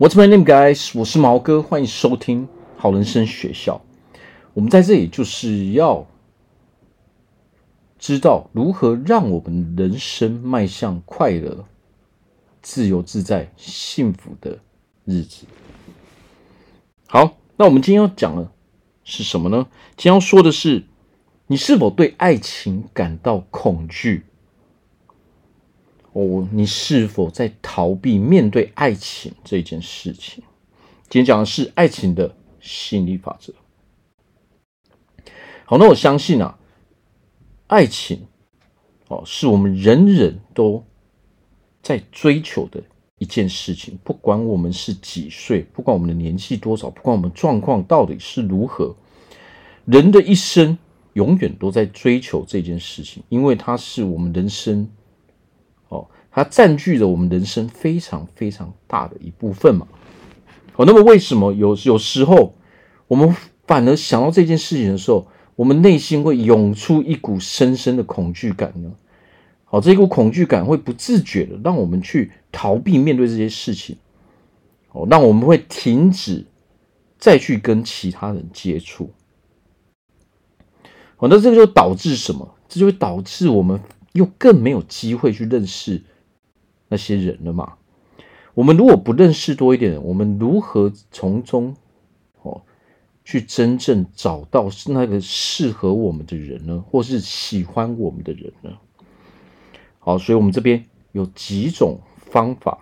What's my name, guys？我是毛哥，欢迎收听好人生学校。我们在这里就是要知道如何让我们人生迈向快乐、自由自在、幸福的日子。好，那我们今天要讲的是什么呢？今天要说的是，你是否对爱情感到恐惧？哦，你是否在逃避面对爱情这件事情？今天讲的是爱情的吸引力法则。好，那我相信啊，爱情哦，是我们人人都在追求的一件事情。不管我们是几岁，不管我们的年纪多少，不管我们状况到底是如何，人的一生永远都在追求这件事情，因为它是我们人生。它占据了我们人生非常非常大的一部分嘛。好，那么为什么有有时候我们反而想到这件事情的时候，我们内心会涌出一股深深的恐惧感呢？好，这一股恐惧感会不自觉的让我们去逃避面对这些事情，哦，让我们会停止再去跟其他人接触。好，那这个就导致什么？这就会导致我们又更没有机会去认识。那些人了嘛？我们如果不认识多一点，我们如何从中哦去真正找到是那个适合我们的人呢？或是喜欢我们的人呢？好，所以我们这边有几种方法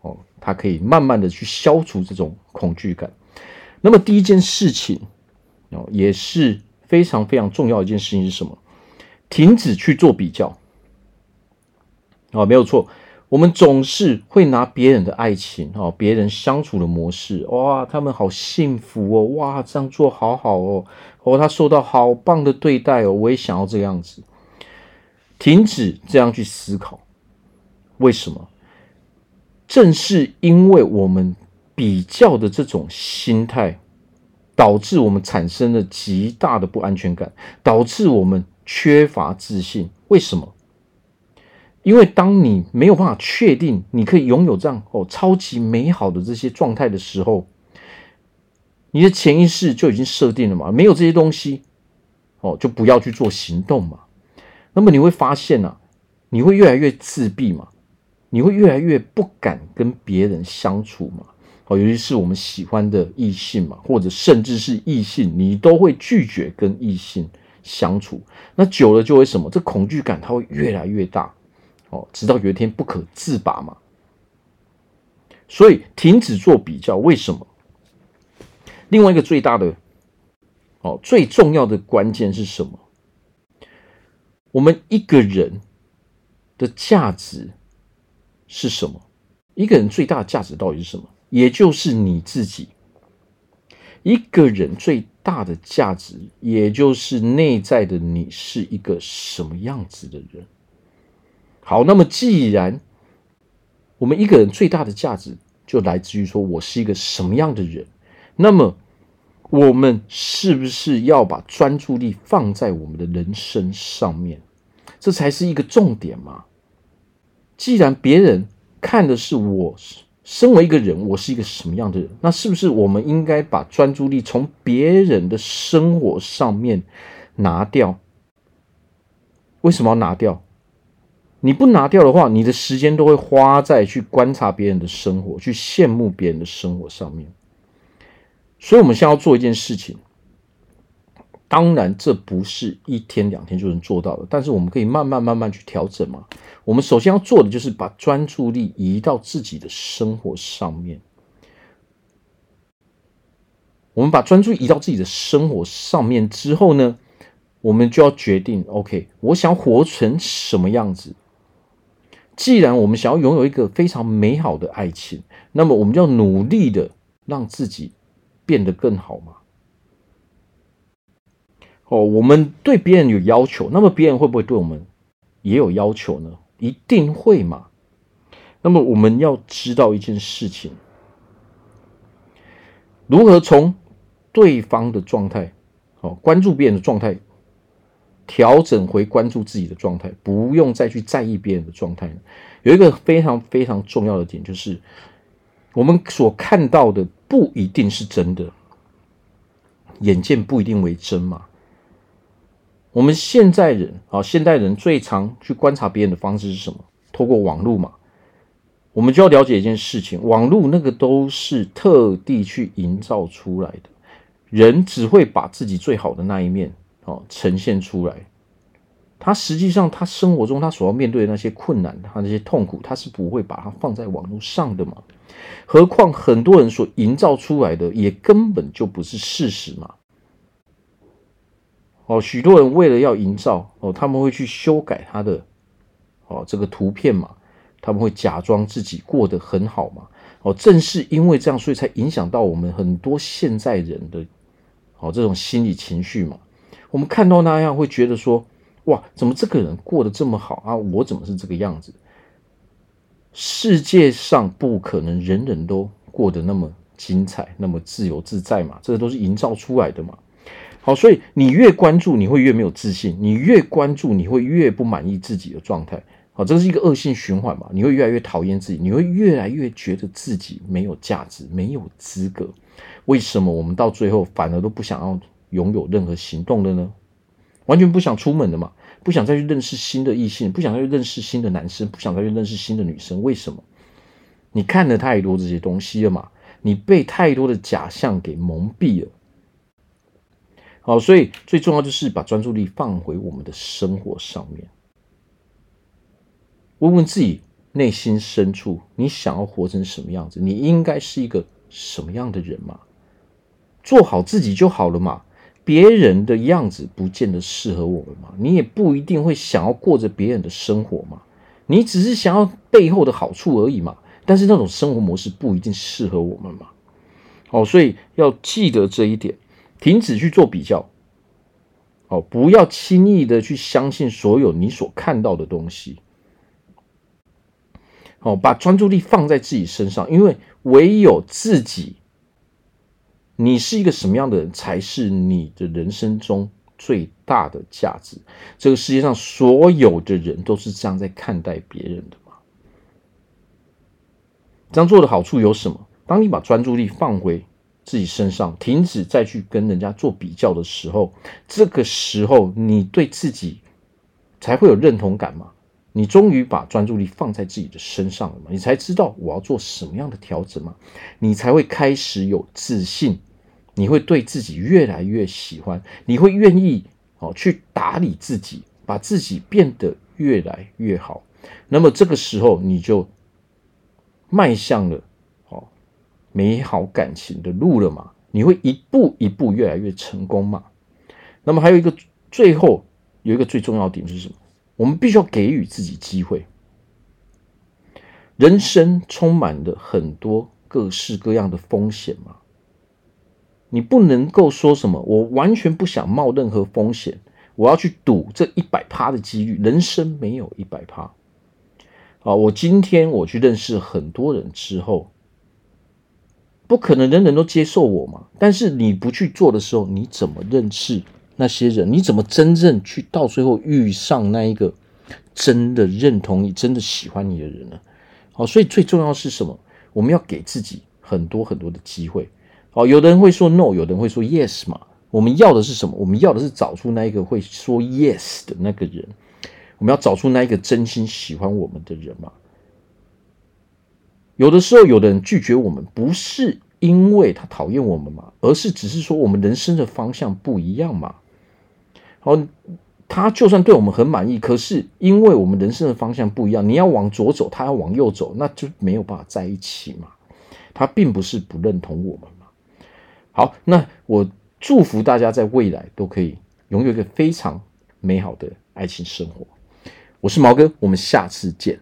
哦，它可以慢慢的去消除这种恐惧感。那么第一件事情哦，也是非常非常重要一件事情是什么？停止去做比较。啊，没有错，我们总是会拿别人的爱情，哈，别人相处的模式，哇，他们好幸福哦，哇，这样做好好哦，哦，他受到好棒的对待哦，我也想要这样子。停止这样去思考，为什么？正是因为我们比较的这种心态，导致我们产生了极大的不安全感，导致我们缺乏自信。为什么？因为当你没有办法确定你可以拥有这样哦超级美好的这些状态的时候，你的潜意识就已经设定了嘛，没有这些东西哦，就不要去做行动嘛。那么你会发现啊，你会越来越自闭嘛，你会越来越不敢跟别人相处嘛。哦，尤其是我们喜欢的异性嘛，或者甚至是异性，你都会拒绝跟异性相处。那久了就会什么？这恐惧感它会越来越大。哦，直到有一天不可自拔嘛，所以停止做比较。为什么？另外一个最大的哦，最重要的关键是什么？我们一个人的价值是什么？一个人最大的价值到底是什么？也就是你自己。一个人最大的价值，也就是内在的你是一个什么样子的人。好，那么既然我们一个人最大的价值就来自于说我是一个什么样的人，那么我们是不是要把专注力放在我们的人生上面？这才是一个重点嘛。既然别人看的是我身为一个人，我是一个什么样的人，那是不是我们应该把专注力从别人的生活上面拿掉？为什么要拿掉？你不拿掉的话，你的时间都会花在去观察别人的生活，去羡慕别人的生活上面。所以，我们现在要做一件事情。当然，这不是一天两天就能做到的，但是我们可以慢慢慢慢去调整嘛。我们首先要做的就是把专注力移到自己的生活上面。我们把专注力移到自己的生活上面之后呢，我们就要决定：OK，我想活成什么样子？既然我们想要拥有一个非常美好的爱情，那么我们就要努力的让自己变得更好嘛。哦，我们对别人有要求，那么别人会不会对我们也有要求呢？一定会嘛。那么我们要知道一件事情：如何从对方的状态，哦，关注别人的状态。调整回关注自己的状态，不用再去在意别人的状态。有一个非常非常重要的点，就是我们所看到的不一定是真的，眼见不一定为真嘛。我们现在人啊，现代人最常去观察别人的方式是什么？透过网络嘛。我们就要了解一件事情，网络那个都是特地去营造出来的，人只会把自己最好的那一面哦呈现出来，他实际上他生活中他所要面对的那些困难，他那些痛苦，他是不会把它放在网络上的嘛。何况很多人所营造出来的也根本就不是事实嘛。哦，许多人为了要营造哦，他们会去修改他的哦这个图片嘛。他们会假装自己过得很好嘛？哦，正是因为这样，所以才影响到我们很多现在人的哦这种心理情绪嘛。我们看到那样会觉得说：哇，怎么这个人过得这么好啊？我怎么是这个样子？世界上不可能人人都过得那么精彩、那么自由自在嘛？这个都是营造出来的嘛。好，所以你越关注，你会越没有自信；你越关注，你会越不满意自己的状态。好，这是一个恶性循环嘛？你会越来越讨厌自己，你会越来越觉得自己没有价值、没有资格。为什么我们到最后反而都不想要拥有任何行动的呢？完全不想出门的嘛？不想再去认识新的异性，不想再去认识新的男生，不想再去认识新的女生。为什么？你看了太多这些东西了嘛？你被太多的假象给蒙蔽了。好，所以最重要就是把专注力放回我们的生活上面。问问自己内心深处，你想要活成什么样子？你应该是一个什么样的人嘛？做好自己就好了嘛。别人的样子不见得适合我们嘛。你也不一定会想要过着别人的生活嘛。你只是想要背后的好处而已嘛。但是那种生活模式不一定适合我们嘛。哦，所以要记得这一点，停止去做比较。哦，不要轻易的去相信所有你所看到的东西。哦，把专注力放在自己身上，因为唯有自己，你是一个什么样的人，才是你的人生中最大的价值。这个世界上所有的人都是这样在看待别人的嘛。这样做的好处有什么？当你把专注力放回自己身上，停止再去跟人家做比较的时候，这个时候你对自己才会有认同感嘛。你终于把专注力放在自己的身上了嘛？你才知道我要做什么样的调整嘛？你才会开始有自信，你会对自己越来越喜欢，你会愿意哦去打理自己，把自己变得越来越好。那么这个时候你就迈向了哦美好感情的路了嘛？你会一步一步越来越成功嘛？那么还有一个最后有一个最重要点是什么？我们必须要给予自己机会。人生充满了很多各式各样的风险嘛，你不能够说什么，我完全不想冒任何风险，我要去赌这一百趴的几率。人生没有一百趴。啊，我今天我去认识很多人之后，不可能人人都接受我嘛。但是你不去做的时候，你怎么认识？那些人，你怎么真正去到最后遇上那一个真的认同你、真的喜欢你的人呢？好，所以最重要是什么？我们要给自己很多很多的机会。好，有的人会说 no，有的人会说 yes 嘛。我们要的是什么？我们要的是找出那一个会说 yes 的那个人。我们要找出那一个真心喜欢我们的人嘛。有的时候，有的人拒绝我们，不是因为他讨厌我们嘛，而是只是说我们人生的方向不一样嘛。哦，他就算对我们很满意，可是因为我们人生的方向不一样，你要往左走，他要往右走，那就没有办法在一起嘛。他并不是不认同我们嘛。好，那我祝福大家在未来都可以拥有一个非常美好的爱情生活。我是毛哥，我们下次见。